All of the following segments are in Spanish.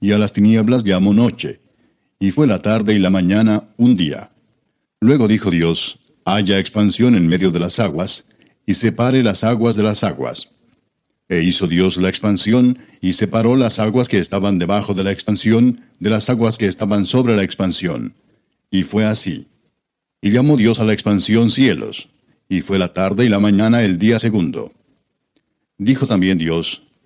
y a las tinieblas llamó noche. Y fue la tarde y la mañana un día. Luego dijo Dios, haya expansión en medio de las aguas, y separe las aguas de las aguas. E hizo Dios la expansión, y separó las aguas que estaban debajo de la expansión de las aguas que estaban sobre la expansión. Y fue así. Y llamó Dios a la expansión cielos, y fue la tarde y la mañana el día segundo. Dijo también Dios,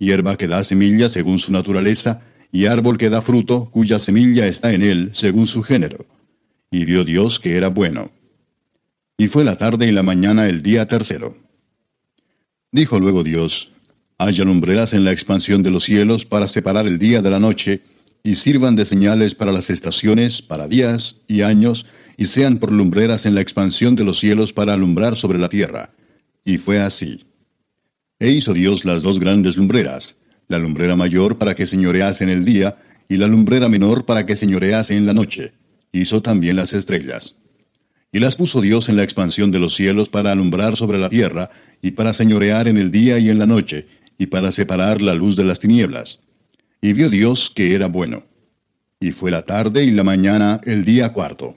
hierba que da semilla según su naturaleza, y árbol que da fruto, cuya semilla está en él según su género. Y vio Dios que era bueno. Y fue la tarde y la mañana el día tercero. Dijo luego Dios, haya lumbreras en la expansión de los cielos para separar el día de la noche, y sirvan de señales para las estaciones, para días y años, y sean por lumbreras en la expansión de los cielos para alumbrar sobre la tierra. Y fue así. E hizo Dios las dos grandes lumbreras, la lumbrera mayor para que señorease en el día, y la lumbrera menor para que señorease en la noche. Hizo también las estrellas. Y las puso Dios en la expansión de los cielos para alumbrar sobre la tierra, y para señorear en el día y en la noche, y para separar la luz de las tinieblas. Y vio Dios que era bueno. Y fue la tarde y la mañana el día cuarto.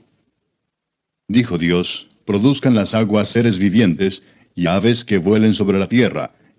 Dijo Dios, produzcan las aguas seres vivientes, y aves que vuelen sobre la tierra,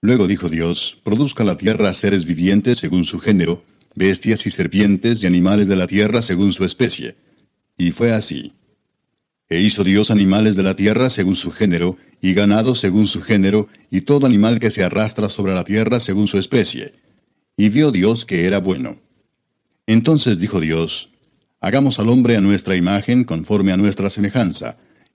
Luego dijo Dios, produzca la tierra seres vivientes según su género, bestias y serpientes y animales de la tierra según su especie. Y fue así. E hizo Dios animales de la tierra según su género, y ganado según su género, y todo animal que se arrastra sobre la tierra según su especie. Y vio Dios que era bueno. Entonces dijo Dios, Hagamos al hombre a nuestra imagen conforme a nuestra semejanza,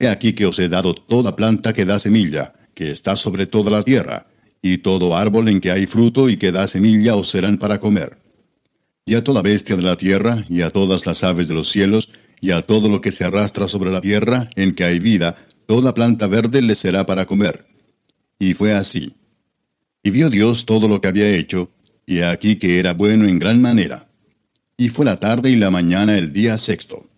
He aquí que os he dado toda planta que da semilla, que está sobre toda la tierra, y todo árbol en que hay fruto y que da semilla os serán para comer. Y a toda bestia de la tierra, y a todas las aves de los cielos, y a todo lo que se arrastra sobre la tierra, en que hay vida, toda planta verde les será para comer. Y fue así. Y vio Dios todo lo que había hecho, y aquí que era bueno en gran manera. Y fue la tarde y la mañana el día sexto.